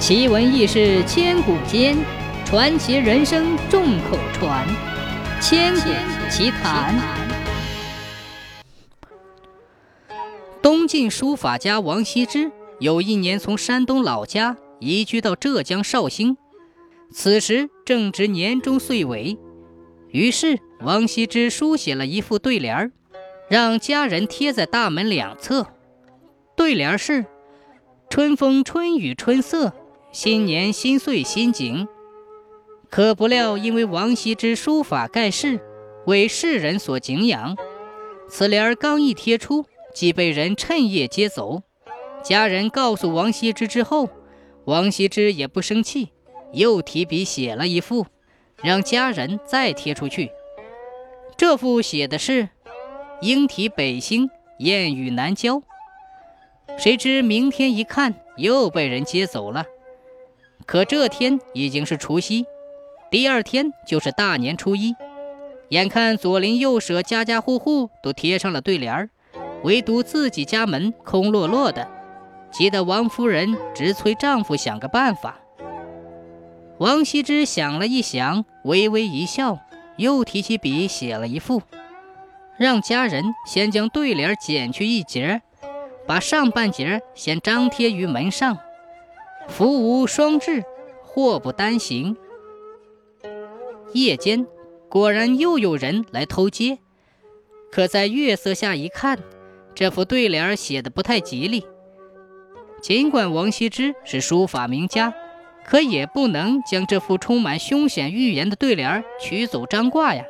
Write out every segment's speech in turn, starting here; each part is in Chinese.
奇闻异事千古间，传奇人生众口传。千古奇谈。东晋书法家王羲之有一年从山东老家移居到浙江绍兴，此时正值年终岁尾，于是王羲之书写了一副对联儿，让家人贴在大门两侧。对联是：“春风春雨春色。”新年新岁新景，可不料因为王羲之书法盖世，为世人所敬仰，此联刚一贴出，即被人趁夜接走。家人告诉王羲之之后，王羲之也不生气，又提笔写了一副，让家人再贴出去。这副写的是“莺啼北星，燕语南郊”，谁知明天一看，又被人接走了。可这天已经是除夕，第二天就是大年初一。眼看左邻右舍家家户户都贴上了对联儿，唯独自己家门空落落的，急得王夫人直催丈夫想个办法。王羲之想了一想，微微一笑，又提起笔写了一副，让家人先将对联剪去一截，把上半截先张贴于门上。福无双至，祸不单行。夜间果然又有人来偷接，可在月色下一看，这副对联写的不太吉利。尽管王羲之是书法名家，可也不能将这副充满凶险预言的对联取走张挂呀。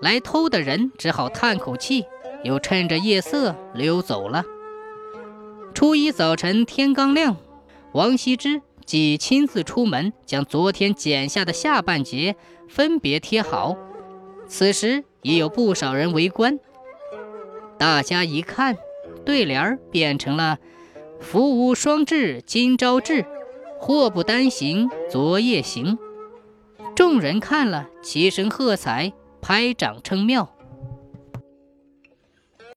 来偷的人只好叹口气，又趁着夜色溜走了。初一早晨天刚亮。王羲之即亲自出门，将昨天剪下的下半截分别贴好。此时已有不少人围观。大家一看，对联儿变成了“福无双至，今朝至；祸不单行，昨夜行”。众人看了，齐声喝彩，拍掌称妙。